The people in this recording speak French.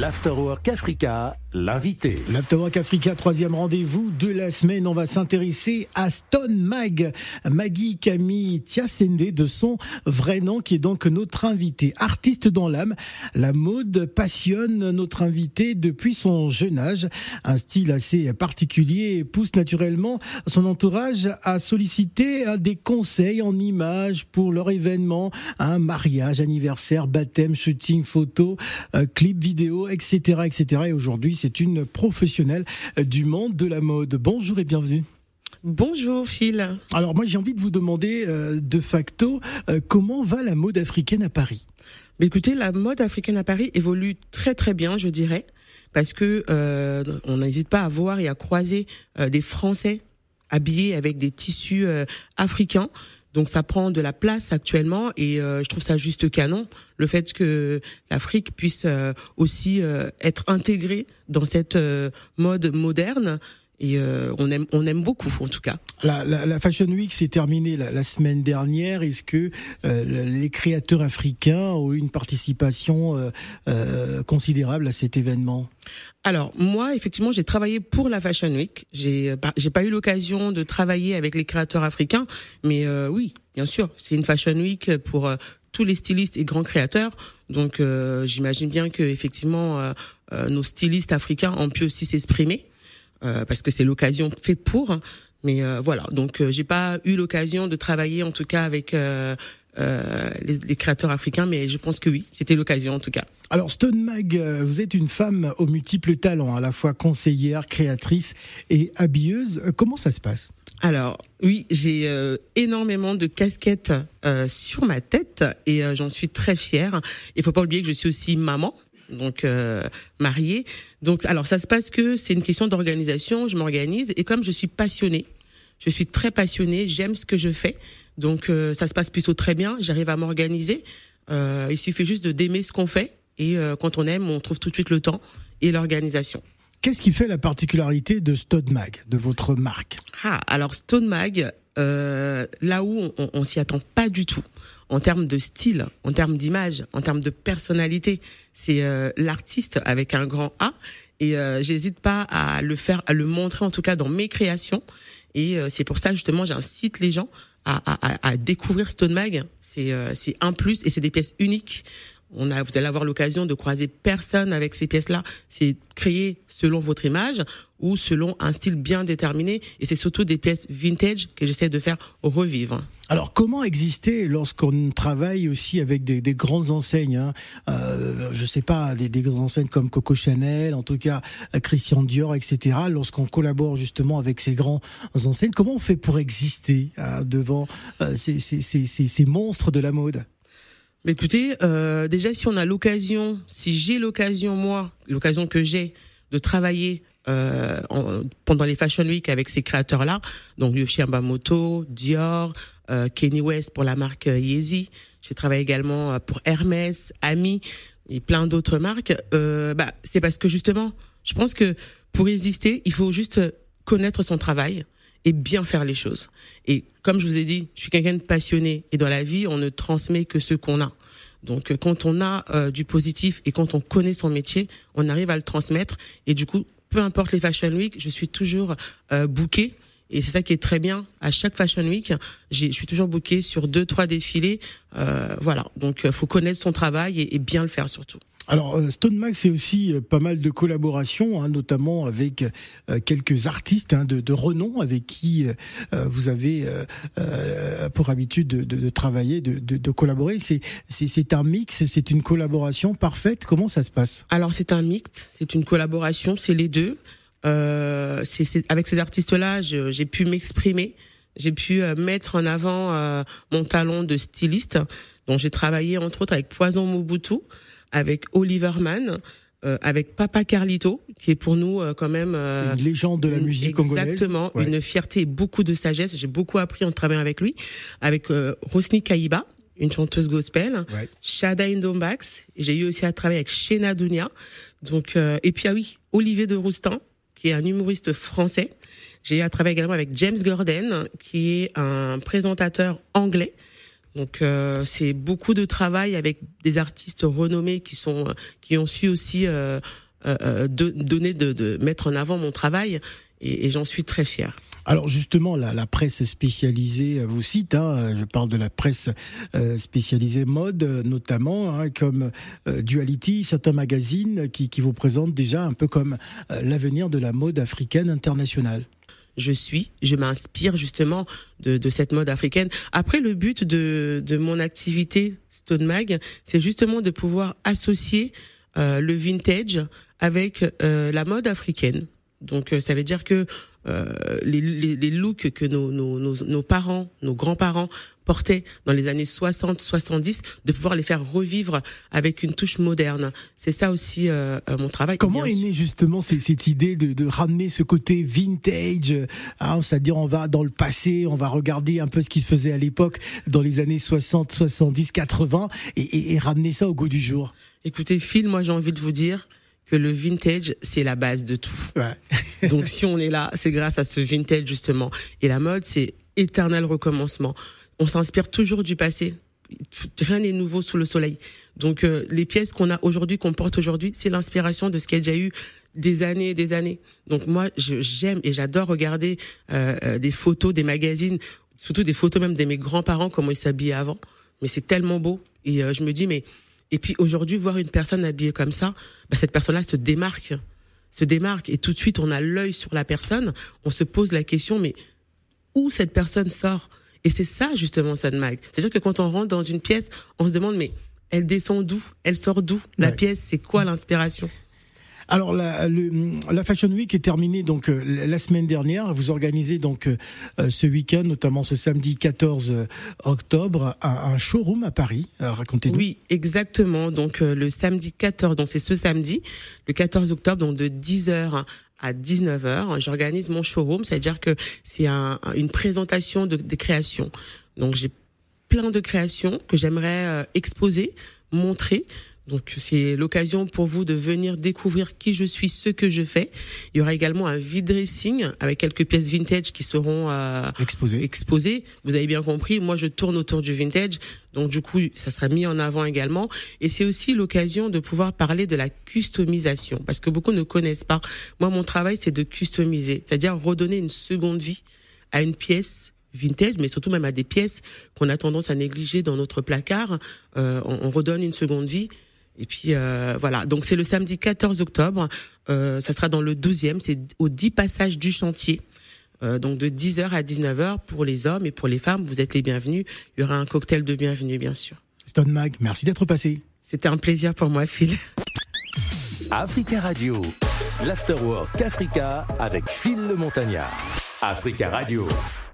L'Afterwork Africa, l'invité. L'Afterwork Africa, troisième rendez-vous de la semaine. On va s'intéresser à Stone Mag, Maggie Camille Tiasende, de son vrai nom, qui est donc notre invité. Artiste dans l'âme, la mode passionne notre invité depuis son jeune âge. Un style assez particulier pousse naturellement son entourage à solliciter des conseils en images pour leur événement, un mariage, anniversaire, baptême, shooting, photo, euh, clip vidéo etc., etc. Et aujourd'hui, c'est une professionnelle du monde de la mode. Bonjour et bienvenue. Bonjour Phil. Alors moi j'ai envie de vous demander euh, de facto euh, comment va la mode africaine à Paris? Mais Écoutez, la mode africaine à Paris évolue très très bien, je dirais, parce que euh, on n'hésite pas à voir et à croiser des Français habillés avec des tissus africains. Donc ça prend de la place actuellement et euh, je trouve ça juste canon le fait que l'Afrique puisse euh, aussi euh, être intégrée dans cette mode moderne et on aime on aime beaucoup en tout cas. La, la, la Fashion Week s'est terminée la, la, semaine dernière. Est-ce que les créateurs africains ont eu une participation considérable à cet événement? Alors moi, effectivement, j'ai travaillé pour la Fashion Week. J'ai j'ai pas eu l'occasion de travailler avec les créateurs africains, mais euh, oui, bien sûr, c'est une Fashion Week pour euh, tous les stylistes et grands créateurs. Donc euh, j'imagine bien que effectivement nos stylistes africains ont pu aussi s'exprimer parce que c'est l'occasion fait pour. Mais voilà, donc j'ai pas eu l'occasion de travailler en tout cas avec euh, les, les, créateurs africains, mais je pense que oui, c'était l'occasion en tout cas. Alors Stone Mag, euh, vous êtes une femme aux multiples talents, à la fois conseillère, créatrice et habilleuse. Euh, comment ça se passe? Alors oui, j'ai énormément de casquettes euh, sur ma tête et j'en suis très fière. Il faut pas oublier que je suis aussi maman, donc mariée. Donc alors ça se passe que c'est une question d'organisation. Je m'organise et comme je suis passionnée, je suis très passionnée, j'aime ce que je fais. Donc euh, ça se passe plutôt très bien, j'arrive à m'organiser. Euh, il suffit juste de d'aimer ce qu'on fait et euh, quand on aime, on trouve tout de suite le temps et l'organisation. Qu'est-ce qui fait la particularité de Stone Mag, de votre marque? Ah, alors Stone Mag, euh, là où on, on s'y attend pas du tout, en termes de style, en termes d'image, en termes de personnalité, c'est euh, l'artiste avec un grand A. Et euh, j'hésite pas à le faire, à le montrer en tout cas dans mes créations. Et c'est pour ça justement j'incite les gens à, découvrir Stone Mag. Euh, c'est un plus et c'est des pièces uniques. On a, vous allez avoir l'occasion de croiser personne avec ces pièces-là. C'est créé selon votre image ou selon un style bien déterminé. Et c'est surtout des pièces vintage que j'essaie de faire revivre. Alors comment exister lorsqu'on travaille aussi avec des, des grandes enseignes hein? Euh, Je sais pas, des, des grandes enseignes comme Coco Chanel, en tout cas Christian Dior, etc. Lorsqu'on collabore justement avec ces grands enseignes, comment on fait pour exister hein, devant euh, ces, monstres de la mode? Écoutez, euh, déjà si on a l'occasion, si j'ai l'occasion moi, l'occasion que j'ai de travailler euh, en, pendant les Fashion Week avec ces créateurs-là, donc Yoshi Yamamoto, Dior, euh, Kenny West pour la marque euh, Yeezy. J'ai travaillé également euh, pour Hermès, Ami et plein d'autres marques. Euh, bah, c'est parce que justement, je pense que pour exister, il faut juste connaître son travail et bien faire les choses. Et comme je vous ai dit, je suis quelqu'un de passionné et dans la vie, on ne transmet que ce qu'on a. Donc euh, quand on a euh, du positif et quand on connaît son métier, on arrive à le transmettre et du coup, peu importe les Fashion Week, je suis toujours euh, booké et c'est ça qui est très bien. À chaque Fashion Week, je suis toujours booké sur deux, trois défilés. Euh, voilà. Donc, faut connaître son travail et bien le faire surtout. Alors euh, Stone Max c'est aussi euh, pas mal de collaborations, hein, notamment avec euh, quelques artistes hein, de, de, renom avec qui vous avez pour habitude de, de, de travailler, de, collaborer. C'est un mix, c'est une collaboration parfaite. Comment ça se passe? Alors c'est un mix, c'est une collaboration, c'est les deux. Euh, c'est avec ces artistes-là, j'ai pu m'exprimer, j'ai pu mettre en avant mon talent de styliste. Donc j'ai travaillé entre autres avec Poison Mobutu avec Oliver Mann. Euh, avec Papa Carlito, qui est pour nous euh, quand même euh, une légende de la musique congolaise. Exactement, une fierté et beaucoup de sagesse. J'ai beaucoup appris en travaillant avec lui, avec euh, Rosny Kaiba, une chanteuse gospel, ouais. Shada Indombax. J'ai eu aussi à travailler avec Shena Dunia. Donc et puis ah oui, Olivier de Roustan, qui est un humoriste français. J'ai eu à travailler également avec James Gordon, qui est un présentateur anglais. Donc euh, c'est beaucoup de travail avec des artistes renommés qui sont qui ont su aussi euh, euh, de, donner de, de, mettre en avant mon travail et, j'en suis très fière. Alors justement, la, la, presse spécialisée vous cite, hein, je parle de la presse spécialisée mode notamment, hein, comme Duality, certains magazines qui, qui vous présentent déjà un peu comme l'avenir de la mode africaine internationale je suis, je m'inspire justement de, de, cette mode africaine. Après, le but de, de mon activité Stone Mag, c'est justement de pouvoir associer euh, le vintage avec euh, la mode africaine. Donc, euh, ça veut dire que euh, les, les, les, looks que nos, nos, nos, nos parents, nos grands-parents portaient dans les années 60, 70, de pouvoir les faire revivre avec une touche moderne. C'est ça aussi euh, euh mon travail. Comment est née justement cette idée de, de, ramener ce côté vintage hein, C'est-à-dire on va dans le passé, on va regarder un peu ce qui se faisait à l'époque dans les années 60, 70, 80 et, et, et ramener ça au goût du jour? Écoutez, Phil, moi j'ai envie de vous dire que le vintage, c'est la base de tout. Ouais. Donc si on est là, c'est grâce à ce vintage justement. Et la mode, c'est éternel recommencement. On s'inspire toujours du passé. Rien n'est nouveau sous le soleil. Donc euh, les pièces qu'on a aujourd'hui, qu'on porte aujourd'hui, c'est l'inspiration de ce qu'il y a déjà eu des années et des années. Donc moi, j'aime et j'adore regarder euh, euh, des photos, des magazines, surtout des photos même de mes grands-parents, comment ils s'habillaient avant. Mais c'est tellement beau. Et euh, je me dis, mais et puis aujourd'hui, voir une personne habillée comme ça, bah, cette personne-là se démarque, se démarque, et tout de suite, on a l'œil sur la personne. On se pose la question, mais où cette personne sort? Et c'est ça justement, Sun Mag. C'est-à-dire que quand on rentre dans une pièce, on se demande, mais elle descend d'où? Elle sort d'où? La ouais. pièce, c'est quoi l'inspiration? Alors la, le, la Fashion Week est terminée donc euh, la semaine dernière. Vous organisez donc euh, ce week-end, notamment ce samedi 14 octobre, un, un showroom à Paris. Racontez-nous. Oui, exactement. Donc euh, le samedi 14, donc c'est ce samedi, le 14 octobre, donc de 10h à 19h, j'organise mon showroom, c'est-à-dire que c'est un, une présentation de, des créations. Donc j'ai plein de créations que j'aimerais euh, exposer, montrer. Donc c'est l'occasion pour vous de venir découvrir qui je suis, ce que je fais. Il y aura également un vide dressing avec quelques pièces vintage qui seront euh, exposées. exposées. Vous avez bien compris, moi je tourne autour du vintage, donc du coup ça sera mis en avant également. Et c'est aussi l'occasion de pouvoir parler de la customisation parce que beaucoup ne connaissent pas. Moi mon travail c'est de customiser, c'est-à-dire redonner une seconde vie à une pièce vintage, mais surtout même à des pièces qu'on a tendance à négliger dans notre placard. Euh, on, on redonne une seconde vie. Et puis euh, voilà, donc c'est le samedi 14 octobre, euh, ça sera dans le 12e, c'est au 10 passages du chantier. Euh, donc de 10h à 19h pour les hommes et pour les femmes, vous êtes les bienvenus. Il y aura un cocktail de bienvenue bien sûr. Stone Mag, merci d'être passé. C'était un plaisir pour moi Phil. Africa Radio, l'Afterwork Africa avec Phil le Montagnard. Africa Radio.